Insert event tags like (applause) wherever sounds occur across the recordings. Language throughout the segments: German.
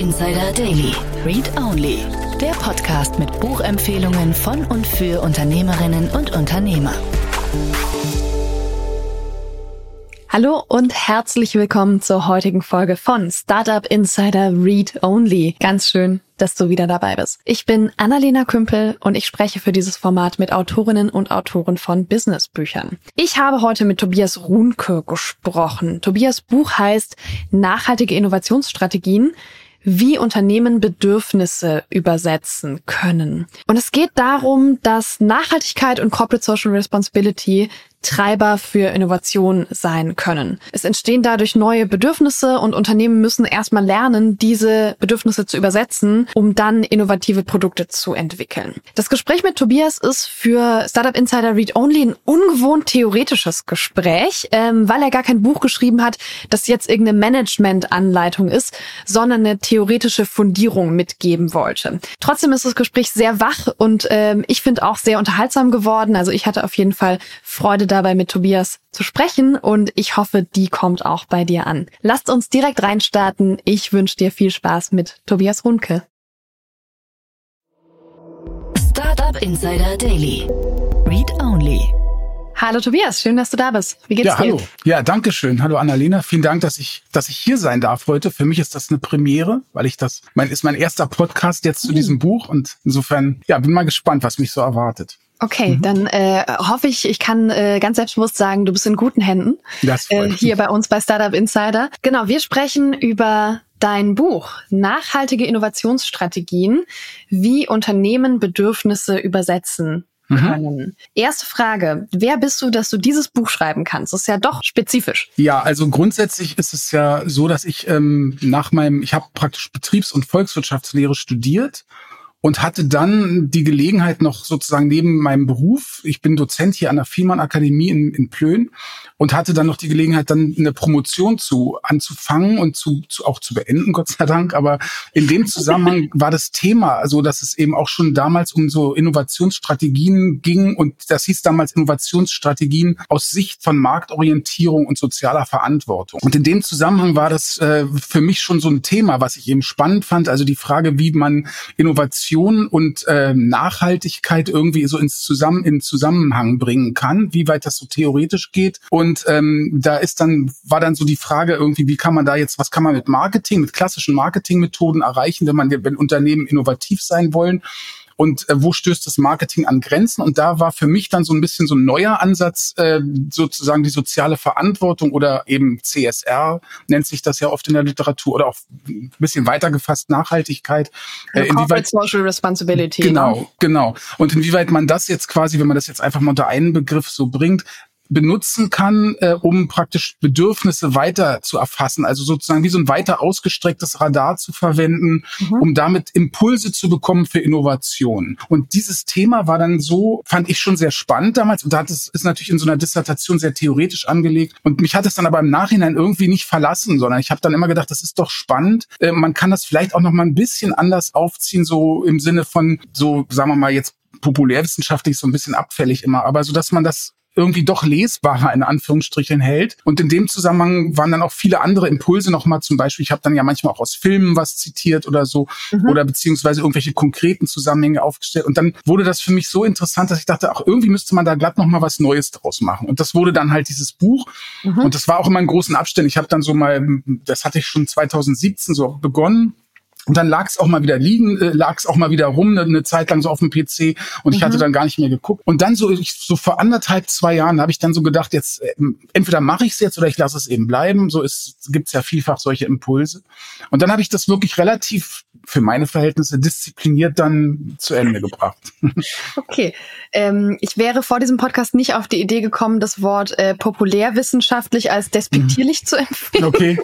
Insider Daily. Read Only. Der Podcast mit Buchempfehlungen von und für Unternehmerinnen und Unternehmer. Hallo und herzlich willkommen zur heutigen Folge von Startup Insider Read Only. Ganz schön, dass du wieder dabei bist. Ich bin Annalena Kümpel und ich spreche für dieses Format mit Autorinnen und Autoren von Businessbüchern. Ich habe heute mit Tobias Runke gesprochen. Tobias Buch heißt Nachhaltige Innovationsstrategien wie Unternehmen Bedürfnisse übersetzen können. Und es geht darum, dass Nachhaltigkeit und Corporate Social Responsibility Treiber für Innovation sein können. Es entstehen dadurch neue Bedürfnisse und Unternehmen müssen erstmal lernen, diese Bedürfnisse zu übersetzen, um dann innovative Produkte zu entwickeln. Das Gespräch mit Tobias ist für Startup Insider Read Only ein ungewohnt theoretisches Gespräch, ähm, weil er gar kein Buch geschrieben hat, das jetzt irgendeine Management-Anleitung ist, sondern eine theoretische Fundierung mitgeben wollte. Trotzdem ist das Gespräch sehr wach und ähm, ich finde auch sehr unterhaltsam geworden. Also ich hatte auf jeden Fall Freude dabei mit Tobias zu sprechen und ich hoffe, die kommt auch bei dir an. Lasst uns direkt reinstarten. Ich wünsche dir viel Spaß mit Tobias Runke. Startup Insider Daily. Read Only. Hallo Tobias, schön, dass du da bist. Wie geht's ja, dir? hallo. Ja, danke schön. Hallo Annalena. Vielen Dank, dass ich, dass ich hier sein darf heute. Für mich ist das eine Premiere, weil ich das, mein, ist mein erster Podcast jetzt zu Mhm. diesem Buch und insofern, ja, bin mal gespannt, was mich so erwartet. Okay, Mhm. dann äh, hoffe ich, ich kann äh, ganz selbstbewusst sagen, du bist in guten Händen. Das freut Äh, mich. hier bei uns bei Startup Insider. Genau, wir sprechen über dein Buch Nachhaltige Innovationsstrategien, wie Unternehmen Bedürfnisse übersetzen Mhm. können. Erste Frage, wer bist du, dass du dieses Buch schreiben kannst? Das ist ja doch spezifisch. Ja, also grundsätzlich ist es ja so, dass ich ähm, nach meinem, ich habe praktisch Betriebs- und Volkswirtschaftslehre studiert und hatte dann die Gelegenheit noch sozusagen neben meinem Beruf, ich bin Dozent hier an der Fiemann Akademie in, in Plön und hatte dann noch die Gelegenheit, dann eine Promotion zu anzufangen und zu, zu auch zu beenden, (laughs) Gott sei Dank. Aber in dem Zusammenhang (laughs) war das Thema, also dass es eben auch schon damals um so Innovationsstrategien ging und das hieß damals Innovationsstrategien aus Sicht von Marktorientierung und sozialer Verantwortung. Und in dem Zusammenhang war das äh, für mich schon so ein Thema, was ich eben spannend fand, also die Frage, wie man Innovation und äh, Nachhaltigkeit irgendwie so ins Zusammen in Zusammenhang bringen kann, wie weit das so theoretisch geht. Und ähm, da ist dann war dann so die Frage irgendwie, wie kann man da jetzt, was kann man mit Marketing, mit klassischen Marketingmethoden erreichen, wenn man wenn Unternehmen innovativ sein wollen und äh, wo stößt das Marketing an Grenzen? Und da war für mich dann so ein bisschen so ein neuer Ansatz, äh, sozusagen die soziale Verantwortung oder eben CSR nennt sich das ja oft in der Literatur oder auch ein bisschen weiter gefasst Nachhaltigkeit. Äh, Corporate Social Responsibility. ne? Genau, genau. Und inwieweit man das jetzt quasi, wenn man das jetzt einfach mal unter einen Begriff so bringt, benutzen kann, äh, um praktisch Bedürfnisse weiter zu erfassen, also sozusagen wie so ein weiter ausgestrecktes Radar zu verwenden, um damit Impulse zu bekommen für Innovation. Und dieses Thema war dann so, fand ich schon sehr spannend damals und da hat es ist natürlich in so einer Dissertation sehr theoretisch angelegt und mich hat es dann aber im Nachhinein irgendwie nicht verlassen, sondern ich habe dann immer gedacht, das ist doch spannend. Äh, man kann das vielleicht auch noch mal ein bisschen anders aufziehen, so im Sinne von so, sagen wir mal jetzt populärwissenschaftlich so ein bisschen abfällig immer, aber so, dass man das irgendwie doch lesbarer in Anführungsstrichen hält. Und in dem Zusammenhang waren dann auch viele andere Impulse nochmal, zum Beispiel, ich habe dann ja manchmal auch aus Filmen was zitiert oder so, oder beziehungsweise irgendwelche konkreten Zusammenhänge aufgestellt. Und dann wurde das für mich so interessant, dass ich dachte, ach, irgendwie müsste man da glatt nochmal was Neues draus machen. Und das wurde dann halt dieses Buch. Und das war auch immer in großen Abständen. Ich habe dann so mal, das hatte ich schon 2017 so begonnen. Und dann lag es auch mal wieder liegen, äh, lag es auch mal wieder rum, eine, eine Zeit lang so auf dem PC und ich hatte dann gar nicht mehr geguckt. Und dann so, ich, so vor anderthalb, zwei Jahren habe ich dann so gedacht, jetzt äh, entweder mache ich es jetzt oder ich lasse es eben bleiben. So ist gibt's ja vielfach solche Impulse. Und dann habe ich das wirklich relativ für meine Verhältnisse diszipliniert dann zu Ende gebracht. (laughs) Okay. Ähm, ich wäre vor diesem Podcast nicht auf die Idee gekommen, das Wort äh, populärwissenschaftlich als despektierlich zu empfehlen. Okay.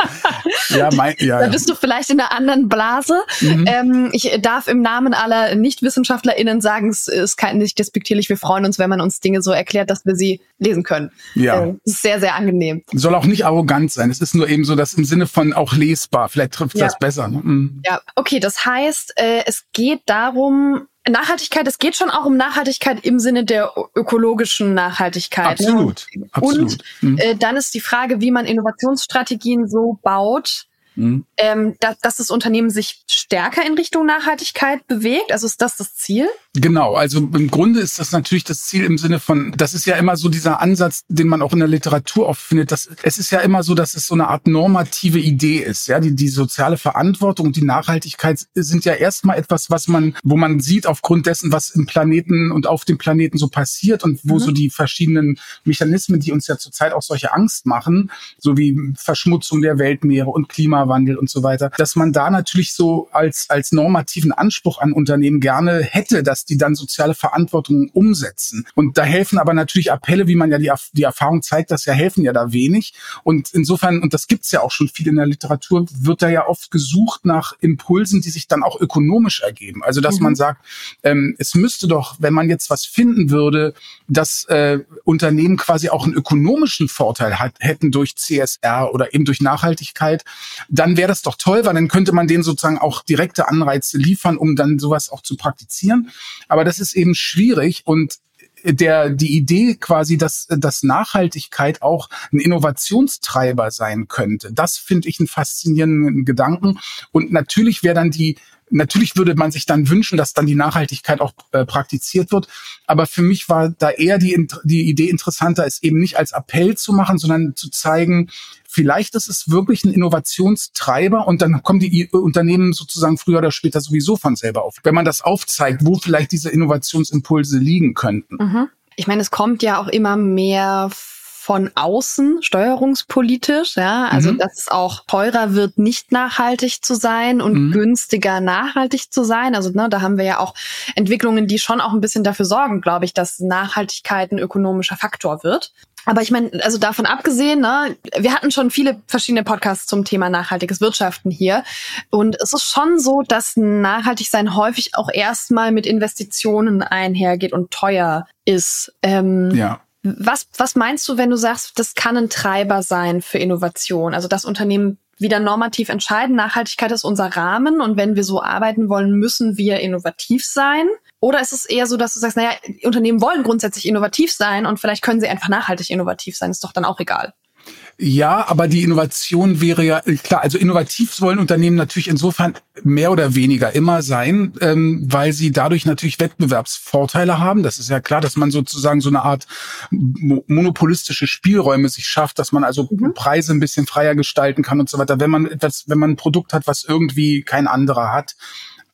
(laughs) ja, mein, ja, Da bist du vielleicht in einer anderen Blase. Ähm, ich darf im Namen aller NichtwissenschaftlerInnen sagen, es ist kein, nicht despektierlich. Wir freuen uns, wenn man uns Dinge so erklärt, dass wir sie lesen können. Ja. Äh, es ist sehr, sehr angenehm. Soll auch nicht arrogant sein. Es ist nur eben so, dass im Sinne von auch lesbar. Vielleicht trifft Ja. das besser. Ne? Mhm. Ja, okay, das heißt, äh, es geht darum, Nachhaltigkeit, es geht schon auch um Nachhaltigkeit im Sinne der ökologischen Nachhaltigkeit. Absolut, Ne? absolut. Und Mhm. äh, dann ist die Frage, wie man Innovationsstrategien so baut, mhm. ähm, dass, dass das Unternehmen sich stärker in Richtung Nachhaltigkeit bewegt? Also ist das das Ziel? Genau, also im Grunde ist das natürlich das Ziel im Sinne von, das ist ja immer so dieser Ansatz, den man auch in der Literatur oft findet. Dass, es ist ja immer so, dass es so eine Art normative Idee ist. Ja, die, die soziale Verantwortung und die Nachhaltigkeit sind ja erstmal etwas, was man, wo man sieht aufgrund dessen, was im Planeten und auf dem Planeten so passiert und wo mhm. so die verschiedenen Mechanismen, die uns ja zurzeit auch solche Angst machen, so wie Verschmutzung der Weltmeere und Klimawandel und so weiter, dass man da natürlich so als, als normativen Anspruch an Unternehmen gerne hätte, dass die dann soziale Verantwortung umsetzen. Und da helfen aber natürlich Appelle, wie man ja die, die Erfahrung zeigt, dass ja helfen ja da wenig. Und insofern, und das gibt's ja auch schon viel in der Literatur, wird da ja oft gesucht nach Impulsen, die sich dann auch ökonomisch ergeben. Also dass mhm. man sagt, ähm, es müsste doch, wenn man jetzt was finden würde, dass äh, Unternehmen quasi auch einen ökonomischen Vorteil hat, hätten durch CSR oder eben durch Nachhaltigkeit, dann wäre das doch toll, weil dann könnte man denen sozusagen auch direkte Anreize liefern, um dann sowas auch zu praktizieren. Aber das ist eben schwierig und der die Idee quasi, dass, dass Nachhaltigkeit auch ein Innovationstreiber sein könnte. Das finde ich einen faszinierenden Gedanken. Und natürlich wäre dann die Natürlich würde man sich dann wünschen, dass dann die Nachhaltigkeit auch äh, praktiziert wird. Aber für mich war da eher die, die Idee interessanter, es eben nicht als Appell zu machen, sondern zu zeigen, vielleicht ist es wirklich ein Innovationstreiber und dann kommen die Unternehmen sozusagen früher oder später sowieso von selber auf. Wenn man das aufzeigt, wo vielleicht diese Innovationsimpulse liegen könnten. Mhm. Ich meine, es kommt ja auch immer mehr von außen steuerungspolitisch, ja, also mhm. dass es auch teurer wird, nicht nachhaltig zu sein und mhm. günstiger nachhaltig zu sein. Also ne, da haben wir ja auch Entwicklungen, die schon auch ein bisschen dafür sorgen, glaube ich, dass Nachhaltigkeit ein ökonomischer Faktor wird. Aber ich meine, also davon abgesehen, ne, wir hatten schon viele verschiedene Podcasts zum Thema nachhaltiges Wirtschaften hier. Und es ist schon so, dass Nachhaltigsein häufig auch erstmal mit Investitionen einhergeht und teuer ist. Ähm, ja. Was, was meinst du, wenn du sagst, das kann ein Treiber sein für Innovation? Also das Unternehmen wieder normativ entscheiden, Nachhaltigkeit ist unser Rahmen und wenn wir so arbeiten wollen, müssen wir innovativ sein? Oder ist es eher so, dass du sagst, naja, Unternehmen wollen grundsätzlich innovativ sein und vielleicht können sie einfach nachhaltig innovativ sein, ist doch dann auch egal. Ja, aber die Innovation wäre ja klar. Also innovativ wollen Unternehmen natürlich insofern mehr oder weniger immer sein, ähm, weil sie dadurch natürlich Wettbewerbsvorteile haben. Das ist ja klar, dass man sozusagen so eine Art monopolistische Spielräume sich schafft, dass man also mhm. Preise ein bisschen freier gestalten kann und so weiter. Wenn man etwas, wenn man ein Produkt hat, was irgendwie kein anderer hat,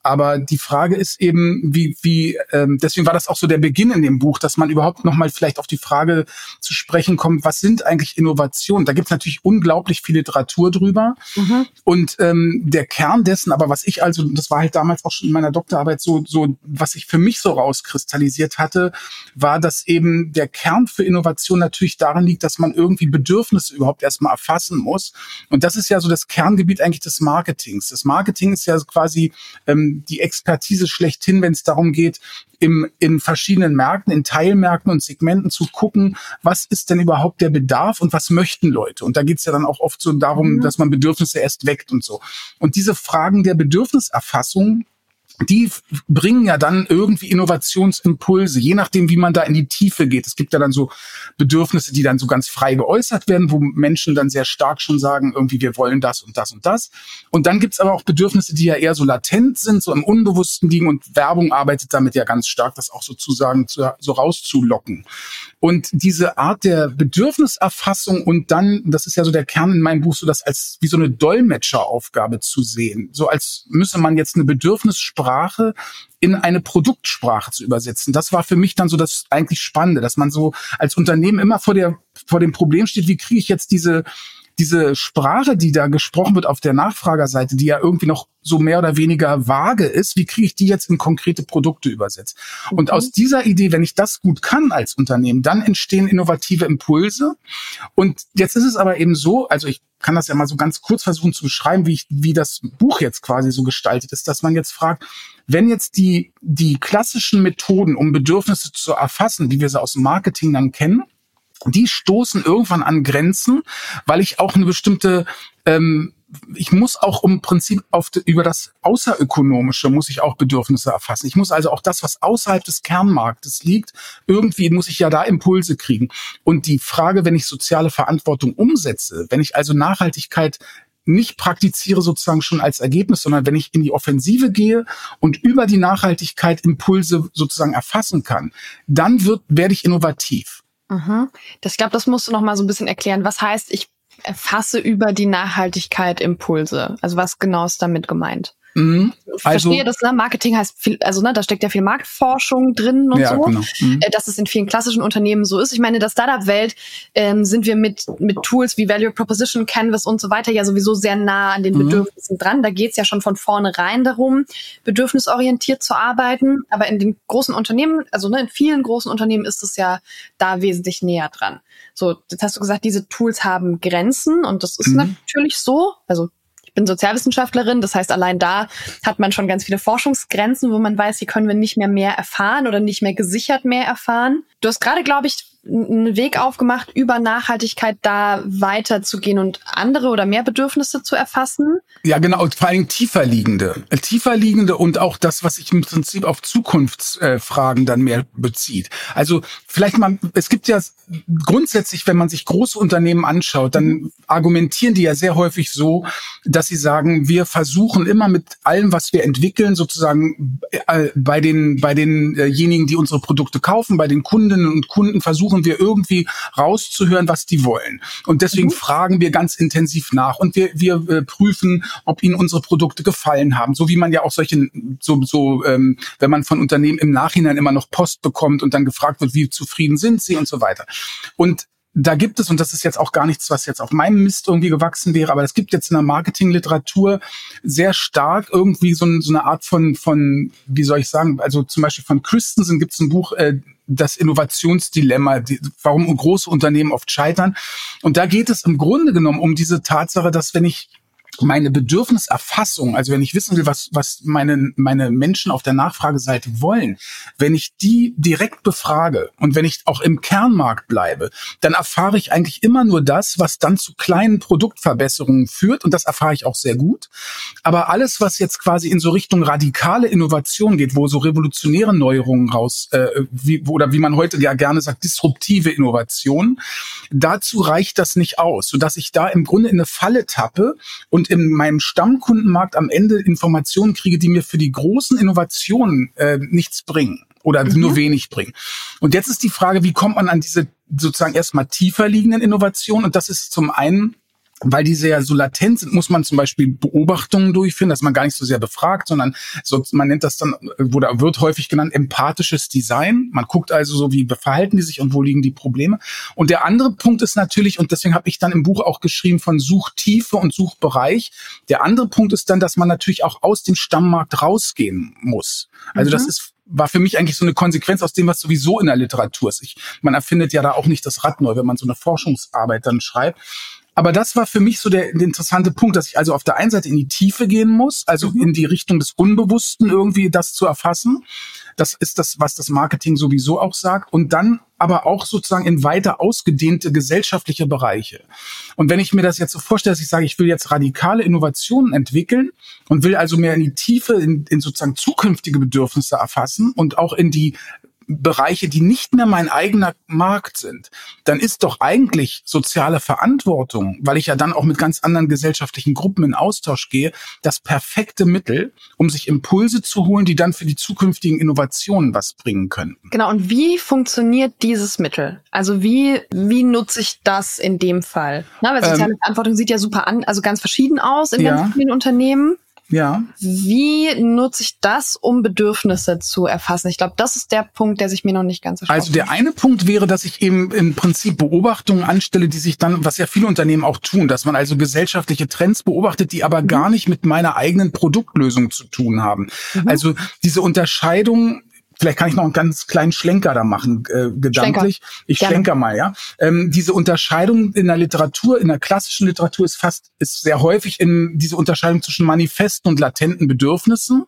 aber die Frage ist eben, wie, wie, ähm, deswegen war das auch so der Beginn in dem Buch, dass man überhaupt nochmal vielleicht auf die Frage zu sprechen kommt, was sind eigentlich Innovationen? Da gibt es natürlich unglaublich viel Literatur drüber. Mhm. Und ähm, der Kern dessen, aber was ich also, das war halt damals auch schon in meiner Doktorarbeit so, so, was ich für mich so rauskristallisiert hatte, war, dass eben der Kern für Innovation natürlich darin liegt, dass man irgendwie Bedürfnisse überhaupt erstmal erfassen muss. Und das ist ja so das Kerngebiet eigentlich des Marketings. Das Marketing ist ja quasi ähm, die Expertise schlechthin, wenn es darum geht, im, in verschiedenen Märkten, in Teilmärkten und Segmenten zu gucken, was ist denn überhaupt der Bedarf und was möchten Leute. Und da geht es ja dann auch oft so darum, mhm. dass man Bedürfnisse erst weckt und so. Und diese Fragen der Bedürfniserfassung, die bringen ja dann irgendwie Innovationsimpulse, je nachdem, wie man da in die Tiefe geht. Es gibt ja dann so Bedürfnisse, die dann so ganz frei geäußert werden, wo Menschen dann sehr stark schon sagen, irgendwie, wir wollen das und das und das. Und dann gibt's aber auch Bedürfnisse, die ja eher so latent sind, so im Unbewussten liegen und Werbung arbeitet damit ja ganz stark, das auch sozusagen zu, so rauszulocken. Und diese Art der Bedürfniserfassung und dann, das ist ja so der Kern in meinem Buch, so das als wie so eine Dolmetscheraufgabe zu sehen. So als müsse man jetzt eine Bedürfnissprache in eine Produktsprache zu übersetzen. Das war für mich dann so das eigentlich Spannende, dass man so als Unternehmen immer vor der, vor dem Problem steht, wie kriege ich jetzt diese, diese Sprache, die da gesprochen wird auf der Nachfragerseite, die ja irgendwie noch so mehr oder weniger vage ist, wie kriege ich die jetzt in konkrete Produkte übersetzt? Mhm. Und aus dieser Idee, wenn ich das gut kann als Unternehmen, dann entstehen innovative Impulse. Und jetzt ist es aber eben so, also ich kann das ja mal so ganz kurz versuchen zu beschreiben, wie ich, wie das Buch jetzt quasi so gestaltet ist, dass man jetzt fragt, wenn jetzt die, die klassischen Methoden, um Bedürfnisse zu erfassen, wie wir sie aus dem Marketing dann kennen, die stoßen irgendwann an Grenzen, weil ich auch eine bestimmte ähm, ich muss auch im Prinzip auf über das Außerökonomische muss ich auch Bedürfnisse erfassen. Ich muss also auch das, was außerhalb des Kernmarktes liegt, irgendwie muss ich ja da Impulse kriegen. Und die Frage, wenn ich soziale Verantwortung umsetze, wenn ich also Nachhaltigkeit nicht praktiziere sozusagen schon als Ergebnis, sondern wenn ich in die Offensive gehe und über die Nachhaltigkeit Impulse sozusagen erfassen kann, dann wird, werde ich innovativ. Mhm. Das, ich glaube, das musst du noch mal so ein bisschen erklären. Was heißt, ich erfasse über die Nachhaltigkeit Impulse? Also was genau ist damit gemeint? Mhm. Ich also, verstehe das, ne? Marketing heißt viel, also ne, da steckt ja viel Marktforschung drin und ja, so. Genau. Mhm. Äh, dass es in vielen klassischen Unternehmen so ist. Ich meine, in der Startup-Welt ähm, sind wir mit, mit Tools wie Value Proposition, Canvas und so weiter ja sowieso sehr nah an den mhm. Bedürfnissen dran. Da geht's ja schon von vornherein darum, bedürfnisorientiert zu arbeiten. Aber in den großen Unternehmen, also ne, in vielen großen Unternehmen ist es ja da wesentlich näher dran. So, jetzt hast du gesagt, diese Tools haben Grenzen und das ist mhm. natürlich so. Also bin Sozialwissenschaftlerin, das heißt, allein da hat man schon ganz viele Forschungsgrenzen, wo man weiß, hier können wir nicht mehr mehr erfahren oder nicht mehr gesichert mehr erfahren. Du hast gerade, glaube ich, einen Weg aufgemacht, über Nachhaltigkeit da weiterzugehen und andere oder mehr Bedürfnisse zu erfassen? Ja, genau, vor allem tiefer liegende. Tiefer liegende und auch das, was sich im Prinzip auf Zukunftsfragen dann mehr bezieht. Also vielleicht mal, es gibt ja grundsätzlich, wenn man sich große Unternehmen anschaut, dann argumentieren die ja sehr häufig so, dass sie sagen, wir versuchen immer mit allem, was wir entwickeln, sozusagen äh, bei den, bei denjenigen, die unsere Produkte kaufen, bei den Kundinnen und Kunden versuchen versuchen wir irgendwie rauszuhören, was die wollen. Und deswegen mhm. fragen wir ganz intensiv nach und wir, wir äh, prüfen, ob ihnen unsere Produkte gefallen haben. So wie man ja auch solche, so, so ähm, wenn man von Unternehmen im Nachhinein immer noch Post bekommt und dann gefragt wird, wie zufrieden sind sie und so weiter. Und da gibt es, und das ist jetzt auch gar nichts, was jetzt auf meinem Mist irgendwie gewachsen wäre, aber es gibt jetzt in der Marketingliteratur sehr stark irgendwie so, so eine Art von, von, wie soll ich sagen, also zum Beispiel von Christensen gibt es ein Buch, äh, das Innovationsdilemma, die, warum große Unternehmen oft scheitern. Und da geht es im Grunde genommen um diese Tatsache, dass wenn ich meine Bedürfniserfassung, also wenn ich wissen will, was, was meine, meine Menschen auf der Nachfrageseite wollen, wenn ich die direkt befrage und wenn ich auch im Kernmarkt bleibe, dann erfahre ich eigentlich immer nur das, was dann zu kleinen Produktverbesserungen führt und das erfahre ich auch sehr gut. Aber alles, was jetzt quasi in so Richtung radikale Innovation geht, wo so revolutionäre Neuerungen raus, äh, wie, oder wie man heute ja gerne sagt, disruptive Innovation, dazu reicht das nicht aus, sodass ich da im Grunde in eine Falle tappe und in meinem Stammkundenmarkt am Ende Informationen kriege, die mir für die großen Innovationen äh, nichts bringen oder mhm. nur wenig bringen. Und jetzt ist die Frage, wie kommt man an diese sozusagen erstmal tiefer liegenden Innovationen? Und das ist zum einen weil die sehr so latent sind, muss man zum Beispiel Beobachtungen durchführen, dass man gar nicht so sehr befragt, sondern so, man nennt das dann, oder wird häufig genannt, empathisches Design. Man guckt also so, wie verhalten die sich und wo liegen die Probleme. Und der andere Punkt ist natürlich, und deswegen habe ich dann im Buch auch geschrieben von Suchtiefe und Suchbereich. Der andere Punkt ist dann, dass man natürlich auch aus dem Stammmarkt rausgehen muss. Also mhm. das ist war für mich eigentlich so eine Konsequenz aus dem, was sowieso in der Literatur ist. Ich, man erfindet ja da auch nicht das Rad neu, wenn man so eine Forschungsarbeit dann schreibt. Aber das war für mich so der, der, interessante Punkt, dass ich also auf der einen Seite in die Tiefe gehen muss, also mhm. in die Richtung des Unbewussten irgendwie das zu erfassen. Das ist das, was das Marketing sowieso auch sagt. Und dann aber auch sozusagen in weiter ausgedehnte gesellschaftliche Bereiche. Und wenn ich mir das jetzt so vorstelle, dass ich sage, ich will jetzt radikale Innovationen entwickeln und will also mehr in die Tiefe, in, in sozusagen zukünftige Bedürfnisse erfassen und auch in die Bereiche, die nicht mehr mein eigener Markt sind, dann ist doch eigentlich soziale Verantwortung, weil ich ja dann auch mit ganz anderen gesellschaftlichen Gruppen in Austausch gehe, das perfekte Mittel, um sich Impulse zu holen, die dann für die zukünftigen Innovationen was bringen könnten. Genau. Und wie funktioniert dieses Mittel? Also wie, wie nutze ich das in dem Fall? Na, weil soziale ähm, Verantwortung sieht ja super an, also ganz verschieden aus in ja. ganz vielen Unternehmen. Ja. Wie nutze ich das, um Bedürfnisse zu erfassen? Ich glaube, das ist der Punkt, der sich mir noch nicht ganz erschlossen Also der eine Punkt wäre, dass ich eben im Prinzip Beobachtungen anstelle, die sich dann, was ja viele Unternehmen auch tun, dass man also gesellschaftliche Trends beobachtet, die aber mhm. gar nicht mit meiner eigenen Produktlösung zu tun haben. Mhm. Also diese Unterscheidung vielleicht kann ich noch einen ganz kleinen Schlenker da machen, äh, gedanklich. Schlenker. Ich Gerne. schlenker mal, ja. Ähm, diese Unterscheidung in der Literatur, in der klassischen Literatur ist fast, ist sehr häufig in diese Unterscheidung zwischen manifesten und latenten Bedürfnissen.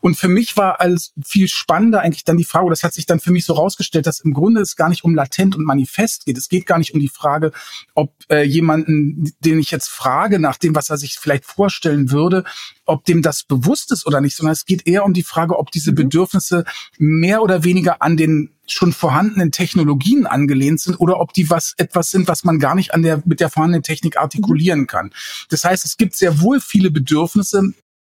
Und für mich war als viel spannender eigentlich dann die Frage, das hat sich dann für mich so rausgestellt, dass im Grunde es gar nicht um latent und manifest geht. Es geht gar nicht um die Frage, ob äh, jemanden, den ich jetzt frage, nach dem, was er sich vielleicht vorstellen würde, ob dem das bewusst ist oder nicht, sondern es geht eher um die Frage, ob diese mhm. Bedürfnisse mehr oder weniger an den schon vorhandenen Technologien angelehnt sind oder ob die was etwas sind, was man gar nicht an der mit der vorhandenen Technik artikulieren mhm. kann. Das heißt, es gibt sehr wohl viele Bedürfnisse,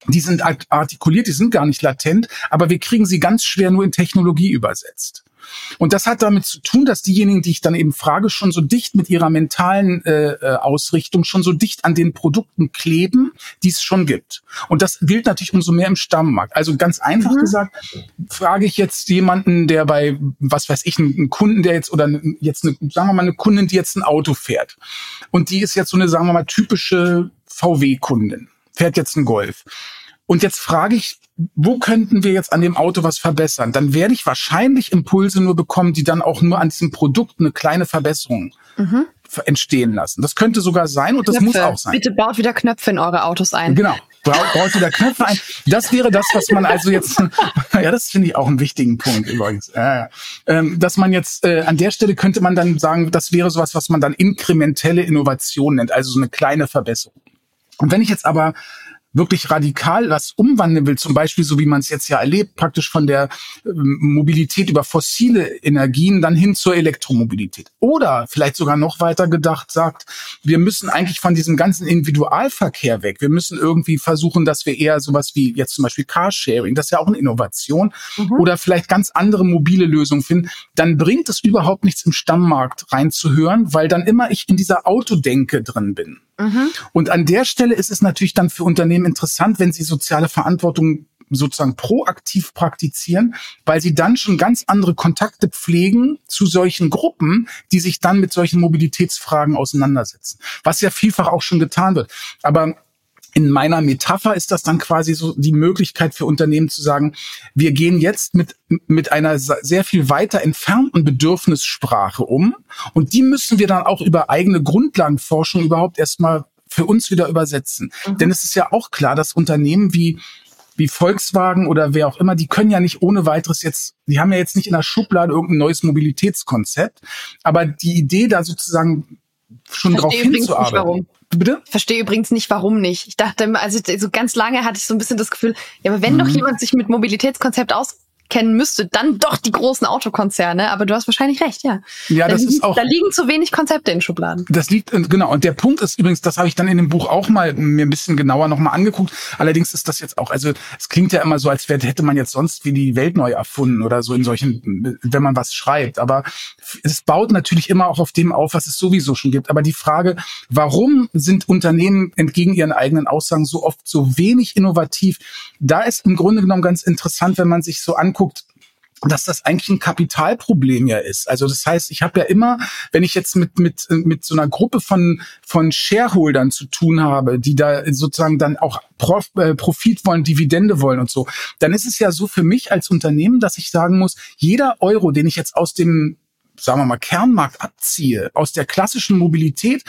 die sind artikuliert, die sind gar nicht latent, aber wir kriegen sie ganz schwer nur in Technologie übersetzt. Und das hat damit zu tun, dass diejenigen, die ich dann eben frage, schon so dicht mit ihrer mentalen äh, äh, Ausrichtung, schon so dicht an den Produkten kleben, die es schon gibt. Und das gilt natürlich umso mehr im Stammmarkt. Also ganz einfach mhm. gesagt, frage ich jetzt jemanden, der bei, was weiß ich, einen Kunden, der jetzt, oder jetzt eine, sagen wir mal, eine Kundin, die jetzt ein Auto fährt. Und die ist jetzt so eine, sagen wir mal, typische VW-Kundin, fährt jetzt einen Golf. Und jetzt frage ich, wo könnten wir jetzt an dem Auto was verbessern? Dann werde ich wahrscheinlich Impulse nur bekommen, die dann auch nur an diesem Produkt eine kleine Verbesserung mhm. entstehen lassen. Das könnte sogar sein und Knöpfe. das muss auch sein. Bitte baut wieder Knöpfe in eure Autos ein. Genau. Baut wieder Knöpfe ein. Das wäre das, was man also jetzt, (laughs) ja, das finde ich auch einen wichtigen Punkt übrigens, äh, dass man jetzt äh, an der Stelle könnte man dann sagen, das wäre sowas, was man dann inkrementelle Innovation nennt, also so eine kleine Verbesserung. Und wenn ich jetzt aber wirklich radikal was umwandeln will, zum Beispiel so wie man es jetzt ja erlebt, praktisch von der ähm, Mobilität über fossile Energien dann hin zur Elektromobilität. Oder vielleicht sogar noch weiter gedacht sagt, wir müssen eigentlich von diesem ganzen Individualverkehr weg. Wir müssen irgendwie versuchen, dass wir eher sowas wie jetzt zum Beispiel Carsharing, das ist ja auch eine Innovation, mhm. oder vielleicht ganz andere mobile Lösungen finden. Dann bringt es überhaupt nichts im Stammmarkt reinzuhören, weil dann immer ich in dieser Autodenke drin bin. Mhm. Und an der Stelle ist es natürlich dann für Unternehmen interessant, wenn sie soziale Verantwortung sozusagen proaktiv praktizieren, weil sie dann schon ganz andere Kontakte pflegen zu solchen Gruppen, die sich dann mit solchen Mobilitätsfragen auseinandersetzen. Was ja vielfach auch schon getan wird. Aber in meiner Metapher ist das dann quasi so die Möglichkeit für Unternehmen zu sagen, wir gehen jetzt mit, mit einer sehr viel weiter entfernten Bedürfnissprache um und die müssen wir dann auch über eigene Grundlagenforschung überhaupt erstmal für uns wieder übersetzen. Mhm. Denn es ist ja auch klar, dass Unternehmen wie wie Volkswagen oder wer auch immer, die können ja nicht ohne weiteres jetzt, die haben ja jetzt nicht in der Schublade irgendein neues Mobilitätskonzept, aber die Idee da sozusagen schon drauf hinzuarbeiten. Bitte? Verstehe übrigens nicht, warum nicht. Ich dachte, also so ganz lange hatte ich so ein bisschen das Gefühl, ja, aber wenn mhm. doch jemand sich mit Mobilitätskonzept aus kennen müsste, dann doch die großen Autokonzerne. Aber du hast wahrscheinlich recht, ja. Ja, da das liegen, ist auch. Da liegen zu wenig Konzepte in Schubladen. Das liegt, genau. Und der Punkt ist übrigens, das habe ich dann in dem Buch auch mal mir ein bisschen genauer nochmal angeguckt. Allerdings ist das jetzt auch, also es klingt ja immer so, als hätte man jetzt sonst wie die Welt neu erfunden oder so in solchen, wenn man was schreibt. Aber es baut natürlich immer auch auf dem auf, was es sowieso schon gibt. Aber die Frage, warum sind Unternehmen entgegen ihren eigenen Aussagen so oft so wenig innovativ? Da ist im Grunde genommen ganz interessant, wenn man sich so anguckt, dass das eigentlich ein Kapitalproblem ja ist. Also das heißt, ich habe ja immer, wenn ich jetzt mit mit mit so einer Gruppe von von Shareholdern zu tun habe, die da sozusagen dann auch Prof, äh, Profit wollen, Dividende wollen und so, dann ist es ja so für mich als Unternehmen, dass ich sagen muss, jeder Euro, den ich jetzt aus dem sagen wir mal, Kernmarkt abziehe, aus der klassischen Mobilität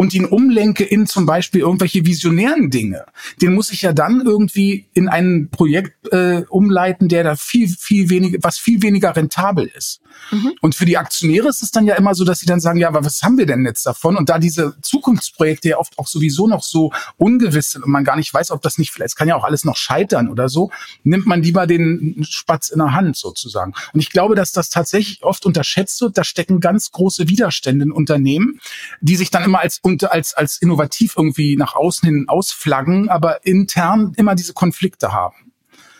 und ihn umlenke in zum Beispiel irgendwelche visionären Dinge, den muss ich ja dann irgendwie in ein Projekt äh, umleiten, der da viel, viel weniger, was viel weniger rentabel ist. Mhm. Und für die Aktionäre ist es dann ja immer so, dass sie dann sagen, ja, aber was haben wir denn jetzt davon? Und da diese Zukunftsprojekte ja oft auch sowieso noch so ungewiss sind und man gar nicht weiß, ob das nicht, vielleicht es kann ja auch alles noch scheitern oder so, nimmt man lieber den Spatz in der Hand sozusagen. Und ich glaube, dass das tatsächlich oft unterschätzt wird. Da stecken ganz große Widerstände in Unternehmen, die sich dann immer als und als, als innovativ irgendwie nach außen hin ausflaggen, aber intern immer diese Konflikte haben.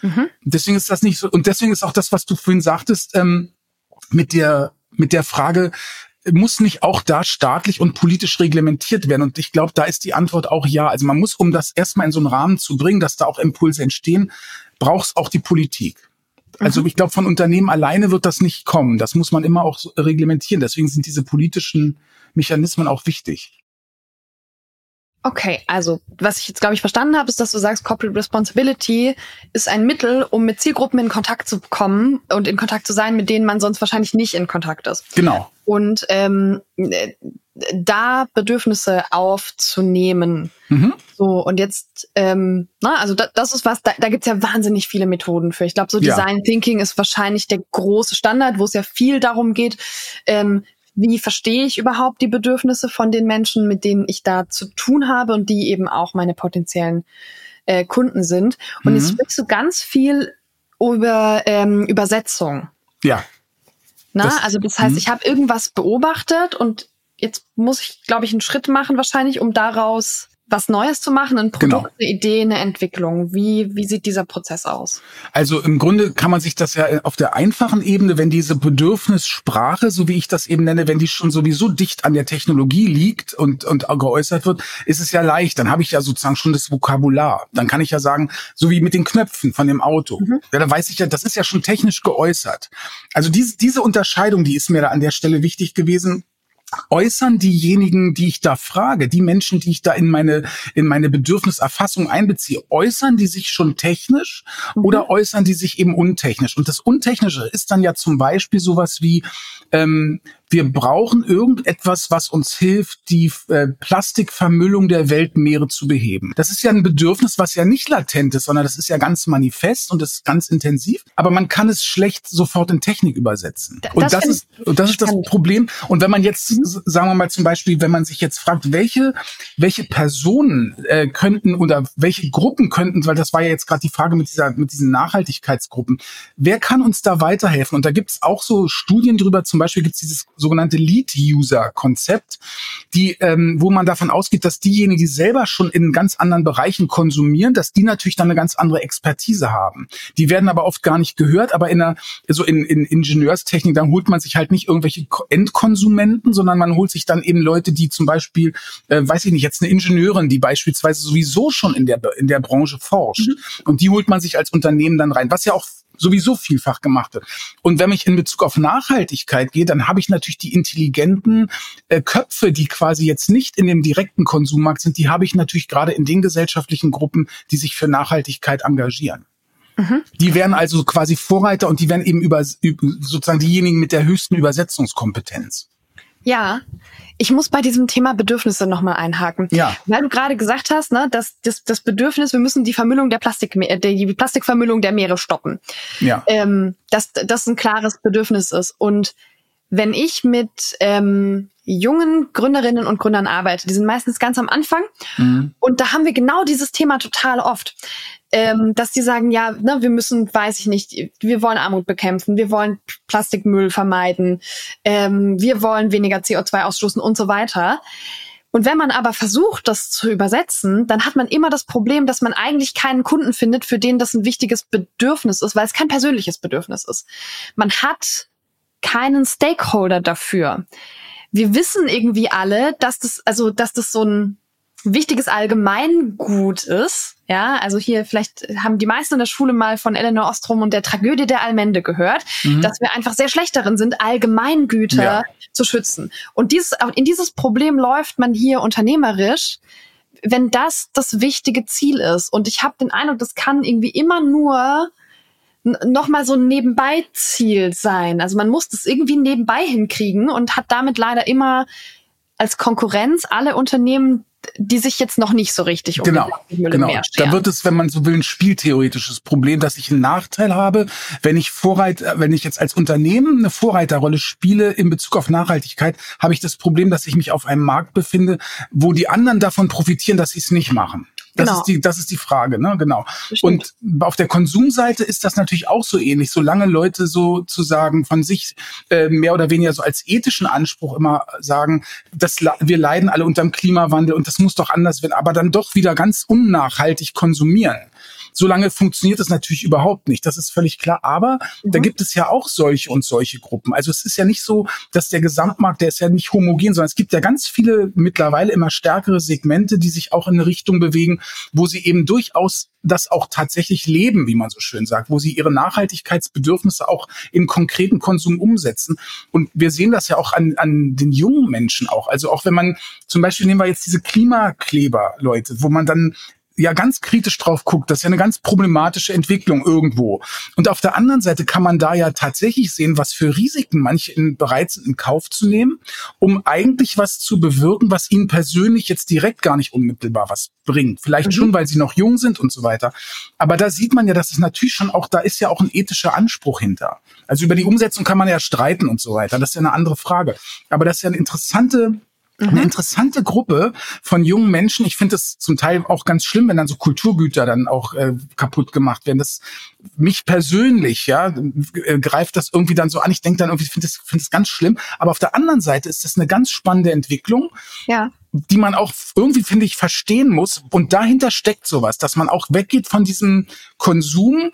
Mhm. Deswegen ist das nicht so, und deswegen ist auch das, was du vorhin sagtest, ähm, mit der, mit der Frage, muss nicht auch da staatlich und politisch reglementiert werden? Und ich glaube, da ist die Antwort auch ja. Also man muss, um das erstmal in so einen Rahmen zu bringen, dass da auch Impulse entstehen, braucht es auch die Politik. Also mhm. ich glaube, von Unternehmen alleine wird das nicht kommen. Das muss man immer auch reglementieren. Deswegen sind diese politischen Mechanismen auch wichtig. Okay, also was ich jetzt glaube ich verstanden habe, ist, dass du sagst, Corporate Responsibility ist ein Mittel, um mit Zielgruppen in Kontakt zu kommen und in Kontakt zu sein, mit denen man sonst wahrscheinlich nicht in Kontakt ist. Genau. Und ähm, da Bedürfnisse aufzunehmen. Mhm. So, und jetzt, ähm, na, also da, das ist was, da, da gibt es ja wahnsinnig viele Methoden für. Ich glaube, so Design ja. Thinking ist wahrscheinlich der große Standard, wo es ja viel darum geht, ähm, wie verstehe ich überhaupt die Bedürfnisse von den Menschen, mit denen ich da zu tun habe und die eben auch meine potenziellen äh, Kunden sind. Und mhm. jetzt sprichst du ganz viel über ähm, Übersetzung. Ja. Na, das, also das heißt, mhm. ich habe irgendwas beobachtet und jetzt muss ich, glaube ich, einen Schritt machen wahrscheinlich, um daraus was Neues zu machen, ein Produkt, genau. eine Idee, eine Entwicklung. Wie, wie sieht dieser Prozess aus? Also im Grunde kann man sich das ja auf der einfachen Ebene, wenn diese Bedürfnissprache, so wie ich das eben nenne, wenn die schon sowieso dicht an der Technologie liegt und, und geäußert wird, ist es ja leicht. Dann habe ich ja sozusagen schon das Vokabular. Dann kann ich ja sagen, so wie mit den Knöpfen von dem Auto. Mhm. Ja, da weiß ich ja, das ist ja schon technisch geäußert. Also diese, diese Unterscheidung, die ist mir da an der Stelle wichtig gewesen äußern diejenigen, die ich da frage, die Menschen, die ich da in meine, in meine Bedürfniserfassung einbeziehe, äußern die sich schon technisch mhm. oder äußern die sich eben untechnisch? Und das Untechnische ist dann ja zum Beispiel sowas wie, ähm, wir brauchen irgendetwas, was uns hilft, die äh, Plastikvermüllung der Weltmeere zu beheben. Das ist ja ein Bedürfnis, was ja nicht latent ist, sondern das ist ja ganz manifest und ist ganz intensiv. Aber man kann es schlecht sofort in Technik übersetzen. und das, das ist, und das ist das Problem. Und wenn man jetzt, mhm. sagen wir mal zum Beispiel, wenn man sich jetzt fragt, welche, welche Personen äh, könnten oder welche Gruppen könnten, weil das war ja jetzt gerade die Frage mit dieser, mit diesen Nachhaltigkeitsgruppen. Wer kann uns da weiterhelfen? Und da gibt es auch so Studien drüber. Zum Beispiel gibt es dieses sogenannte Lead-User-Konzept, die, ähm, wo man davon ausgeht, dass diejenigen, die selber schon in ganz anderen Bereichen konsumieren, dass die natürlich dann eine ganz andere Expertise haben. Die werden aber oft gar nicht gehört, aber in einer, so in, in Ingenieurstechnik, dann holt man sich halt nicht irgendwelche Endkonsumenten, sondern man holt sich dann eben Leute, die zum Beispiel, äh, weiß ich nicht, jetzt eine Ingenieurin, die beispielsweise sowieso schon in der, in der Branche forscht. Mhm. Und die holt man sich als Unternehmen dann rein, was ja auch sowieso vielfach gemacht wird. Und wenn ich in Bezug auf Nachhaltigkeit gehe, dann habe ich natürlich die intelligenten äh, Köpfe, die quasi jetzt nicht in dem direkten Konsummarkt sind, die habe ich natürlich gerade in den gesellschaftlichen Gruppen, die sich für Nachhaltigkeit engagieren. Mhm. Die werden also quasi Vorreiter und die werden eben über, sozusagen diejenigen mit der höchsten Übersetzungskompetenz. Ja, ich muss bei diesem Thema Bedürfnisse nochmal einhaken. Ja. Weil du gerade gesagt hast, ne, dass das, das Bedürfnis, wir müssen die Vermüllung der Plastik, die Plastikvermüllung der Meere stoppen. Ja. Ähm, dass das ein klares Bedürfnis ist. Und wenn ich mit ähm, jungen Gründerinnen und Gründern arbeite, die sind meistens ganz am Anfang. Mhm. Und da haben wir genau dieses Thema total oft ähm, dass die sagen, ja, ne, wir müssen, weiß ich nicht, wir wollen Armut bekämpfen, wir wollen Plastikmüll vermeiden, ähm, wir wollen weniger CO2 ausstoßen und so weiter. Und wenn man aber versucht, das zu übersetzen, dann hat man immer das Problem, dass man eigentlich keinen Kunden findet, für den das ein wichtiges Bedürfnis ist, weil es kein persönliches Bedürfnis ist. Man hat keinen Stakeholder dafür. Wir wissen irgendwie alle, dass das, also, dass das so ein wichtiges Allgemeingut ist. Ja, also hier vielleicht haben die meisten in der Schule mal von Eleanor Ostrom und der Tragödie der Allmende gehört, mhm. dass wir einfach sehr schlecht darin sind, Allgemeingüter ja. zu schützen. Und dieses, in dieses Problem läuft man hier unternehmerisch, wenn das das wichtige Ziel ist. Und ich habe den Eindruck, das kann irgendwie immer nur noch mal so ein Nebenbei-Ziel sein. Also man muss das irgendwie nebenbei hinkriegen und hat damit leider immer als Konkurrenz alle Unternehmen, die sich jetzt noch nicht so richtig um genau, genau. Da wird es, wenn man so will, ein spieltheoretisches Problem, dass ich einen Nachteil habe, wenn ich Vorreiter, wenn ich jetzt als Unternehmen eine Vorreiterrolle spiele in Bezug auf Nachhaltigkeit, habe ich das Problem, dass ich mich auf einem Markt befinde, wo die anderen davon profitieren, dass sie es nicht machen. Das genau. ist die, das ist die Frage, ne? Genau. Und auf der Konsumseite ist das natürlich auch so ähnlich. Solange Leute sozusagen von sich äh, mehr oder weniger so als ethischen Anspruch immer sagen, dass wir leiden alle unter dem Klimawandel und das muss doch anders werden, aber dann doch wieder ganz unnachhaltig konsumieren Solange funktioniert das natürlich überhaupt nicht. Das ist völlig klar. Aber mhm. da gibt es ja auch solche und solche Gruppen. Also es ist ja nicht so, dass der Gesamtmarkt, der ist ja nicht homogen, sondern es gibt ja ganz viele mittlerweile immer stärkere Segmente, die sich auch in eine Richtung bewegen, wo sie eben durchaus das auch tatsächlich leben, wie man so schön sagt, wo sie ihre Nachhaltigkeitsbedürfnisse auch in konkreten Konsum umsetzen. Und wir sehen das ja auch an, an den jungen Menschen auch. Also auch wenn man zum Beispiel nehmen wir jetzt diese Klimakleber, Leute, wo man dann ja ganz kritisch drauf guckt, das ist ja eine ganz problematische Entwicklung irgendwo. Und auf der anderen Seite kann man da ja tatsächlich sehen, was für Risiken manche in, bereit sind, in Kauf zu nehmen, um eigentlich was zu bewirken, was ihnen persönlich jetzt direkt gar nicht unmittelbar was bringt. Vielleicht mhm. schon, weil sie noch jung sind und so weiter. Aber da sieht man ja, dass es natürlich schon auch, da ist ja auch ein ethischer Anspruch hinter. Also über die Umsetzung kann man ja streiten und so weiter. Das ist ja eine andere Frage. Aber das ist ja eine interessante eine mhm. interessante Gruppe von jungen Menschen. Ich finde es zum Teil auch ganz schlimm, wenn dann so Kulturgüter dann auch äh, kaputt gemacht werden. Das mich persönlich, ja, äh, greift das irgendwie dann so an. Ich denke dann irgendwie, finde das, finde das ganz schlimm. Aber auf der anderen Seite ist das eine ganz spannende Entwicklung. Ja die man auch irgendwie, finde ich, verstehen muss. Und dahinter steckt sowas, dass man auch weggeht von diesem Konsum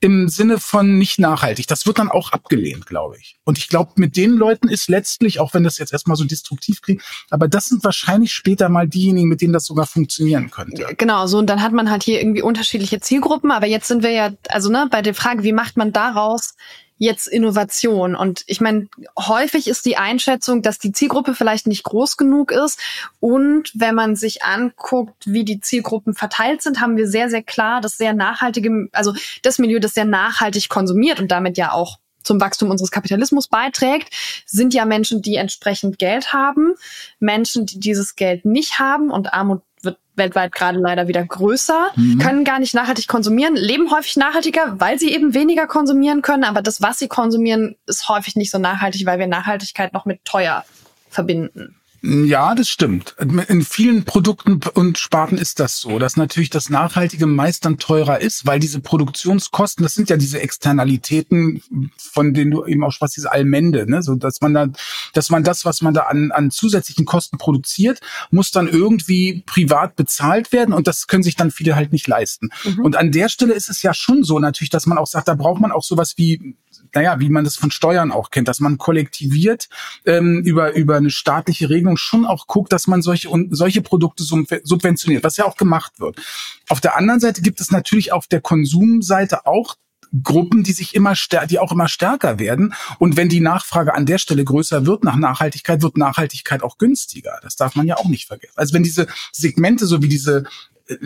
im Sinne von nicht nachhaltig. Das wird dann auch abgelehnt, glaube ich. Und ich glaube, mit den Leuten ist letztlich, auch wenn das jetzt erstmal so destruktiv klingt, aber das sind wahrscheinlich später mal diejenigen, mit denen das sogar funktionieren könnte. Genau, so und dann hat man halt hier irgendwie unterschiedliche Zielgruppen, aber jetzt sind wir ja, also ne, bei der Frage, wie macht man daraus jetzt Innovation. Und ich meine, häufig ist die Einschätzung, dass die Zielgruppe vielleicht nicht groß genug ist. Und wenn man sich anguckt, wie die Zielgruppen verteilt sind, haben wir sehr, sehr klar das sehr nachhaltige, also das Milieu, das sehr nachhaltig konsumiert und damit ja auch zum Wachstum unseres Kapitalismus beiträgt, sind ja Menschen, die entsprechend Geld haben, Menschen, die dieses Geld nicht haben und Armut wird weltweit gerade leider wieder größer, mhm. können gar nicht nachhaltig konsumieren, leben häufig nachhaltiger, weil sie eben weniger konsumieren können, aber das, was sie konsumieren, ist häufig nicht so nachhaltig, weil wir Nachhaltigkeit noch mit teuer verbinden. Ja, das stimmt. In vielen Produkten und Sparten ist das so, dass natürlich das Nachhaltige meist dann teurer ist, weil diese Produktionskosten, das sind ja diese Externalitäten, von denen du eben auch sprachst, diese Allmende, ne? so dass man da, dass man das, was man da an, an zusätzlichen Kosten produziert, muss dann irgendwie privat bezahlt werden und das können sich dann viele halt nicht leisten. Mhm. Und an der Stelle ist es ja schon so natürlich, dass man auch sagt, da braucht man auch sowas wie naja, wie man das von Steuern auch kennt, dass man kollektiviert ähm, über, über eine staatliche Regelung schon auch guckt, dass man solche, und solche Produkte subventioniert, was ja auch gemacht wird. Auf der anderen Seite gibt es natürlich auf der Konsumseite auch Gruppen, die sich immer die auch immer stärker werden. Und wenn die Nachfrage an der Stelle größer wird nach Nachhaltigkeit, wird Nachhaltigkeit auch günstiger. Das darf man ja auch nicht vergessen. Also wenn diese Segmente, so wie diese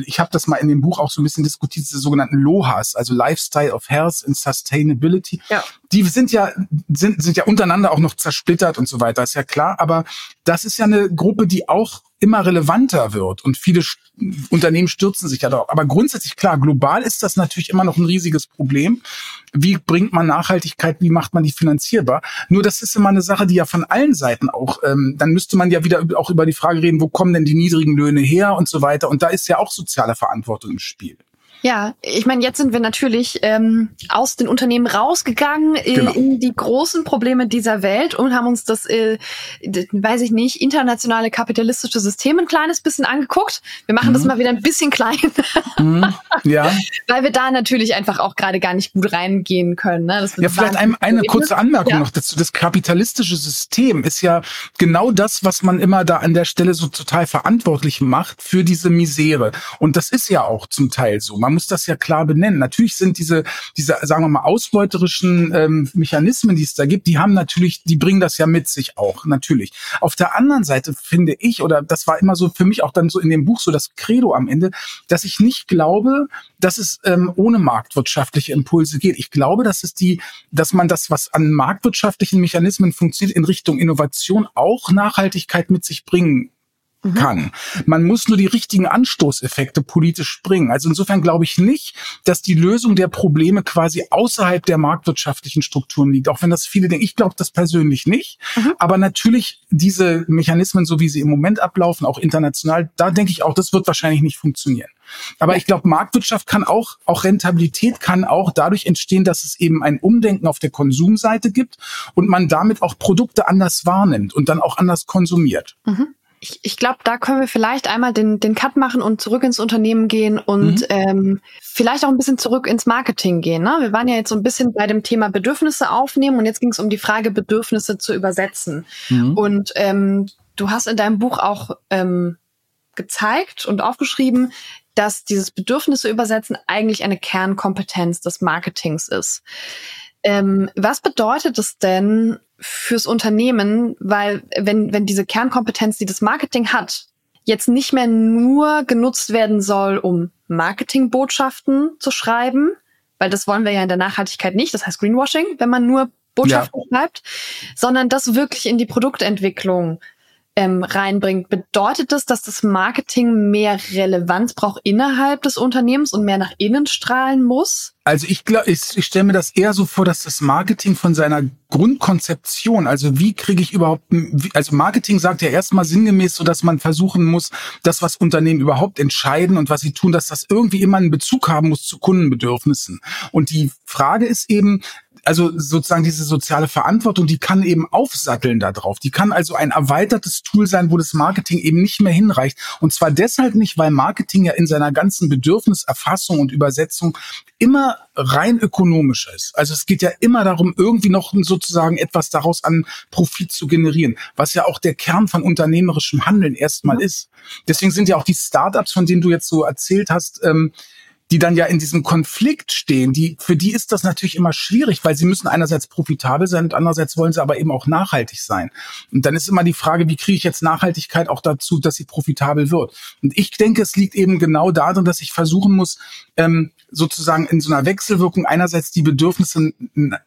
ich habe das mal in dem Buch auch so ein bisschen diskutiert, diese sogenannten LOHAS, also Lifestyle of Health and Sustainability. Ja. Die sind ja, sind, sind ja untereinander auch noch zersplittert und so weiter, ist ja klar. Aber das ist ja eine Gruppe, die auch immer relevanter wird und viele Unternehmen stürzen sich ja darauf. Aber grundsätzlich klar, global ist das natürlich immer noch ein riesiges Problem. Wie bringt man Nachhaltigkeit, wie macht man die finanzierbar? Nur das ist immer eine Sache, die ja von allen Seiten auch, ähm, dann müsste man ja wieder auch über die Frage reden, wo kommen denn die niedrigen Löhne her und so weiter. Und da ist ja auch soziale Verantwortung im Spiel. Ja, ich meine, jetzt sind wir natürlich ähm, aus den Unternehmen rausgegangen äh, genau. in die großen Probleme dieser Welt und haben uns das, äh, das, weiß ich nicht, internationale kapitalistische System ein kleines bisschen angeguckt. Wir machen mhm. das mal wieder ein bisschen klein. Mhm. Ja. (laughs) Weil wir da natürlich einfach auch gerade gar nicht gut reingehen können. Ne? ja, vielleicht ein, eine kurze Anmerkung ja. noch dazu. Das kapitalistische System ist ja genau das, was man immer da an der Stelle so total verantwortlich macht für diese Misere. Und das ist ja auch zum Teil so. Man man muss das ja klar benennen. Natürlich sind diese, diese, sagen wir mal, ausbeuterischen ähm, Mechanismen, die es da gibt, die haben natürlich, die bringen das ja mit sich auch, natürlich. Auf der anderen Seite finde ich, oder das war immer so für mich auch dann so in dem Buch so das Credo am Ende, dass ich nicht glaube, dass es ähm, ohne marktwirtschaftliche Impulse geht. Ich glaube, dass es die, dass man das, was an marktwirtschaftlichen Mechanismen funktioniert, in Richtung Innovation auch Nachhaltigkeit mit sich bringen. Kann. Man muss nur die richtigen Anstoßeffekte politisch bringen. Also insofern glaube ich nicht, dass die Lösung der Probleme quasi außerhalb der marktwirtschaftlichen Strukturen liegt. Auch wenn das viele denken. Ich glaube das persönlich nicht. Mhm. Aber natürlich diese Mechanismen, so wie sie im Moment ablaufen, auch international, da denke ich auch, das wird wahrscheinlich nicht funktionieren. Aber ich glaube, Marktwirtschaft kann auch, auch Rentabilität kann auch dadurch entstehen, dass es eben ein Umdenken auf der Konsumseite gibt und man damit auch Produkte anders wahrnimmt und dann auch anders konsumiert. Mhm ich, ich glaube, da können wir vielleicht einmal den, den Cut machen und zurück ins Unternehmen gehen und mhm. ähm, vielleicht auch ein bisschen zurück ins Marketing gehen. Ne? Wir waren ja jetzt so ein bisschen bei dem Thema Bedürfnisse aufnehmen und jetzt ging es um die Frage, Bedürfnisse zu übersetzen. Mhm. Und ähm, du hast in deinem Buch auch ähm, gezeigt und aufgeschrieben, dass dieses Bedürfnisse übersetzen eigentlich eine Kernkompetenz des Marketings ist. Ähm, was bedeutet es denn fürs Unternehmen, weil wenn, wenn diese Kernkompetenz, die das Marketing hat, jetzt nicht mehr nur genutzt werden soll, um Marketingbotschaften zu schreiben, weil das wollen wir ja in der Nachhaltigkeit nicht, das heißt Greenwashing, wenn man nur Botschaften ja. schreibt, sondern das wirklich in die Produktentwicklung ähm, reinbringt. Bedeutet das, dass das Marketing mehr Relevanz braucht innerhalb des Unternehmens und mehr nach innen strahlen muss? Also ich glaube, ich, ich stelle mir das eher so vor, dass das Marketing von seiner Grundkonzeption, also wie kriege ich überhaupt, also Marketing sagt ja erstmal sinngemäß so, dass man versuchen muss, das, was Unternehmen überhaupt entscheiden und was sie tun, dass das irgendwie immer einen Bezug haben muss zu Kundenbedürfnissen. Und die Frage ist eben, also sozusagen diese soziale Verantwortung, die kann eben aufsatteln da drauf. Die kann also ein erweitertes Tool sein, wo das Marketing eben nicht mehr hinreicht. Und zwar deshalb nicht, weil Marketing ja in seiner ganzen Bedürfniserfassung und Übersetzung immer rein ökonomisch ist. Also es geht ja immer darum, irgendwie noch sozusagen etwas daraus an Profit zu generieren, was ja auch der Kern von unternehmerischem Handeln erstmal mhm. ist. Deswegen sind ja auch die Startups, von denen du jetzt so erzählt hast, ähm, die dann ja in diesem Konflikt stehen, die, für die ist das natürlich immer schwierig, weil sie müssen einerseits profitabel sein und andererseits wollen sie aber eben auch nachhaltig sein. Und dann ist immer die Frage, wie kriege ich jetzt Nachhaltigkeit auch dazu, dass sie profitabel wird? Und ich denke, es liegt eben genau darin, dass ich versuchen muss, ähm, sozusagen in so einer Wechselwirkung einerseits die Bedürfnisse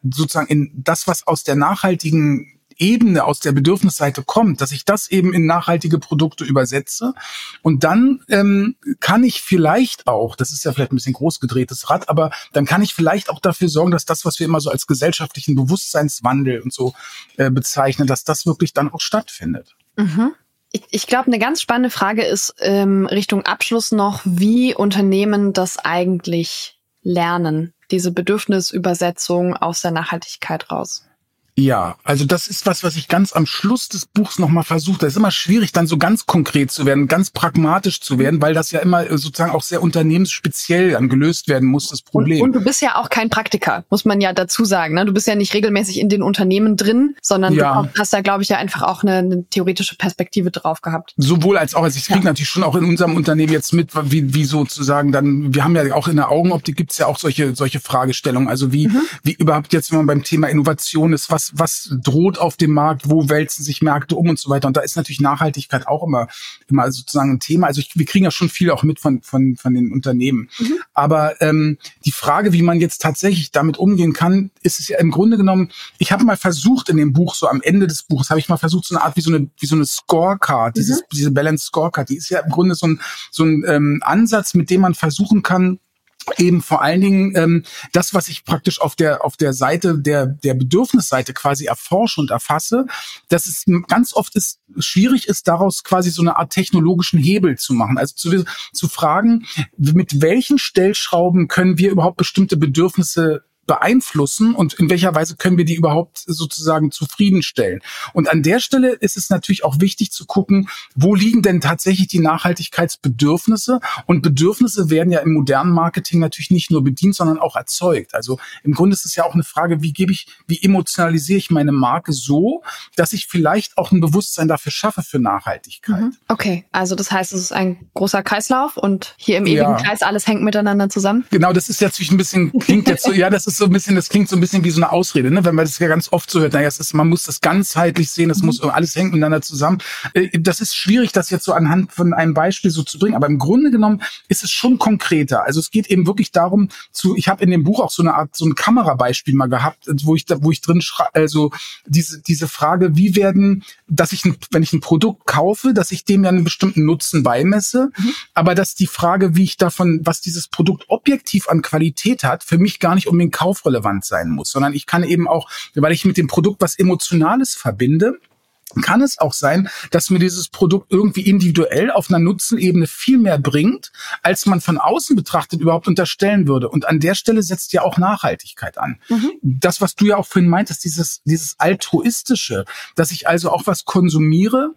sozusagen in das, was aus der nachhaltigen Ebene aus der Bedürfnisseite kommt, dass ich das eben in nachhaltige Produkte übersetze. Und dann ähm, kann ich vielleicht auch, das ist ja vielleicht ein bisschen groß gedrehtes Rad, aber dann kann ich vielleicht auch dafür sorgen, dass das, was wir immer so als gesellschaftlichen Bewusstseinswandel und so äh, bezeichnen, dass das wirklich dann auch stattfindet. Mhm. Ich, glaube, eine ganz spannende Frage ist ähm, Richtung Abschluss noch, wie Unternehmen das eigentlich lernen, diese Bedürfnisübersetzung aus der Nachhaltigkeit raus. Ja, also das ist was, was ich ganz am Schluss des Buchs nochmal versuche. Da ist immer schwierig, dann so ganz konkret zu werden, ganz pragmatisch zu werden, weil das ja immer äh, sozusagen auch sehr unternehmensspeziell dann gelöst werden muss, das Problem. Und, und, du bist ja auch kein Praktiker, muss man ja dazu sagen. Ne? Du bist ja nicht regelmäßig in den Unternehmen drin, sondern ja. du hast da, glaube ich, ja einfach auch eine, eine, theoretische Perspektive drauf gehabt. Sowohl als auch, also ich kriege ja. natürlich schon auch in unserem Unternehmen jetzt mit, wie, wie sozusagen dann, wir haben ja auch in der Augenoptik gibt's ja auch solche, solche Fragestellungen. Also wie, mhm. wie überhaupt jetzt, wenn man beim Thema Innovation ist, was was, droht auf dem Markt, wo wälzen sich Märkte um und so weiter. Und da ist natürlich Nachhaltigkeit auch immer, immer sozusagen ein Thema. Also ich, wir kriegen ja schon viel auch mit von, von, von den Unternehmen. Mhm. Aber ähm, die Frage, wie man jetzt tatsächlich damit umgehen kann, ist es ja im Grunde genommen, ich habe mal versucht in dem Buch, so am Ende des Buches, habe ich mal versucht, so eine Art wie so eine, wie so eine Scorecard, mhm. dieses, diese Balance Scorecard, die ist ja im Grunde so ein, so ein ähm, Ansatz, mit dem man versuchen kann, eben vor allen Dingen ähm, das, was ich praktisch auf der auf der Seite der der Bedürfnisseite quasi erforsche und erfasse, dass es ganz oft ist schwierig ist, daraus quasi so eine Art technologischen Hebel zu machen. Also zu, zu fragen, mit welchen Stellschrauben können wir überhaupt bestimmte Bedürfnisse beeinflussen und in welcher Weise können wir die überhaupt sozusagen zufriedenstellen. Und an der Stelle ist es natürlich auch wichtig zu gucken, wo liegen denn tatsächlich die Nachhaltigkeitsbedürfnisse? Und Bedürfnisse werden ja im modernen Marketing natürlich nicht nur bedient, sondern auch erzeugt. Also im Grunde ist es ja auch eine Frage, wie gebe ich, wie emotionalisiere ich meine Marke so, dass ich vielleicht auch ein Bewusstsein dafür schaffe für Nachhaltigkeit. Mhm. Okay, also das heißt, es ist ein großer Kreislauf und hier im ewigen ja. Kreis alles hängt miteinander zusammen. Genau, das ist jetzt ein bisschen, klingt jetzt so, ja, das ist ist so ein bisschen, das klingt so ein bisschen wie so eine Ausrede, ne? wenn man das ja ganz oft so hört. Naja, es ist, man muss das ganzheitlich sehen, das mhm. muss alles hängt miteinander zusammen. Äh, das ist schwierig, das jetzt so anhand von einem Beispiel so zu bringen, aber im Grunde genommen ist es schon konkreter. Also es geht eben wirklich darum, zu, ich habe in dem Buch auch so eine Art, so ein Kamerabeispiel mal gehabt, wo ich da, wo ich drin schreibe, also diese, diese Frage, wie werden, dass ich, ein, wenn ich ein Produkt kaufe, dass ich dem ja einen bestimmten Nutzen beimesse, mhm. aber dass die Frage, wie ich davon, was dieses Produkt objektiv an Qualität hat, für mich gar nicht um den Kauf kaufrelevant sein muss, sondern ich kann eben auch, weil ich mit dem Produkt was Emotionales verbinde, kann es auch sein, dass mir dieses Produkt irgendwie individuell auf einer Nutzenebene viel mehr bringt, als man von außen betrachtet überhaupt unterstellen würde. Und an der Stelle setzt ja auch Nachhaltigkeit an. Mhm. Das, was du ja auch vorhin meintest, dieses, dieses altruistische, dass ich also auch was konsumiere,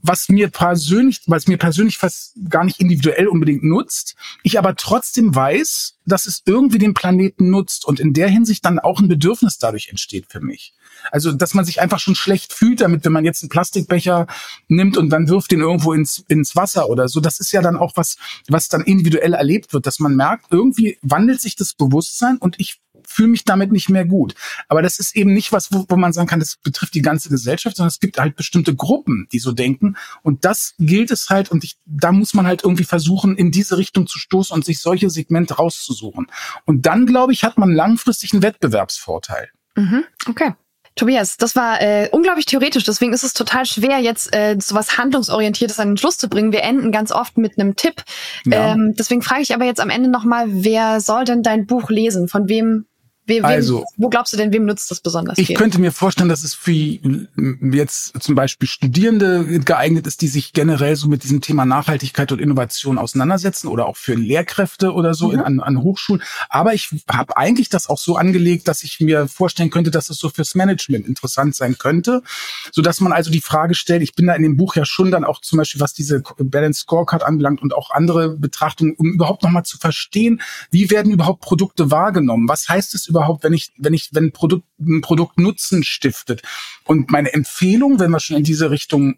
was mir persönlich, was mir persönlich fast gar nicht individuell unbedingt nutzt, ich aber trotzdem weiß, dass es irgendwie den Planeten nutzt und in der Hinsicht dann auch ein Bedürfnis dadurch entsteht für mich. Also, dass man sich einfach schon schlecht fühlt damit, wenn man jetzt einen Plastikbecher nimmt und dann wirft den irgendwo ins, ins Wasser oder so. Das ist ja dann auch was, was dann individuell erlebt wird, dass man merkt, irgendwie wandelt sich das Bewusstsein und ich fühle mich damit nicht mehr gut. Aber das ist eben nicht was, wo, wo man sagen kann, das betrifft die ganze Gesellschaft, sondern es gibt halt bestimmte Gruppen, die so denken. Und das gilt es halt, und ich, da muss man halt irgendwie versuchen, in diese Richtung zu stoßen und sich solche Segmente rauszusuchen. Und dann, glaube ich, hat man langfristig einen Wettbewerbsvorteil. Mhm, okay. Tobias, das war äh, unglaublich theoretisch, deswegen ist es total schwer, jetzt äh, so was Handlungsorientiertes an den Schluss zu bringen. Wir enden ganz oft mit einem Tipp. Ja. Ähm, deswegen frage ich aber jetzt am Ende nochmal, wer soll denn dein Buch lesen? Von wem Wem, also, wo glaubst du denn, wem nutzt das besonders Ich viel? könnte mir vorstellen, dass es für jetzt zum Beispiel Studierende geeignet ist, die sich generell so mit diesem Thema Nachhaltigkeit und Innovation auseinandersetzen oder auch für Lehrkräfte oder so mhm. in, an, an Hochschulen. Aber ich habe eigentlich das auch so angelegt, dass ich mir vorstellen könnte, dass es so fürs Management interessant sein könnte, so dass man also die Frage stellt. Ich bin da in dem Buch ja schon dann auch zum Beispiel, was diese Balance Scorecard anbelangt und auch andere Betrachtungen, um überhaupt noch mal zu verstehen, wie werden überhaupt Produkte wahrgenommen? Was heißt es überhaupt, wenn ich, wenn ich, wenn ein Produkt, ein Produkt Nutzen stiftet? Und meine Empfehlung, wenn wir schon in diese Richtung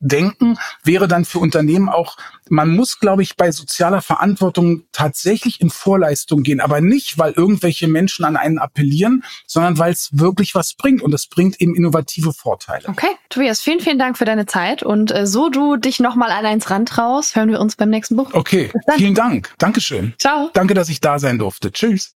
denken, wäre dann für Unternehmen auch, man muss, glaube ich, bei sozialer Verantwortung tatsächlich in Vorleistung gehen, aber nicht, weil irgendwelche Menschen an einen appellieren, sondern weil es wirklich was bringt und es bringt eben innovative Vorteile. Okay, Tobias, vielen, vielen Dank für deine Zeit und äh, so du dich nochmal an eins rantraust, hören wir uns beim nächsten Buch. Okay, vielen Dank. Dankeschön. Ciao. Danke, dass ich da sein durfte. Tschüss.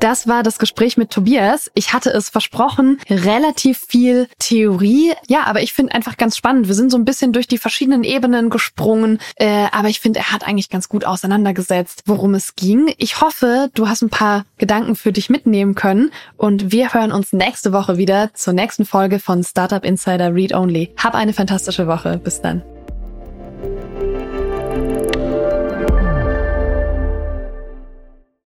Das war das Gespräch mit Tobias. Ich hatte es versprochen, relativ viel Theorie. Ja, aber ich finde einfach ganz spannend. Wir sind so ein bisschen durch die verschiedenen Ebenen gesprungen. Äh, aber ich finde, er hat eigentlich ganz gut auseinandergesetzt, worum es ging. Ich hoffe, du hast ein paar Gedanken für dich mitnehmen können. Und wir hören uns nächste Woche wieder zur nächsten Folge von Startup Insider Read Only. Hab eine fantastische Woche. Bis dann.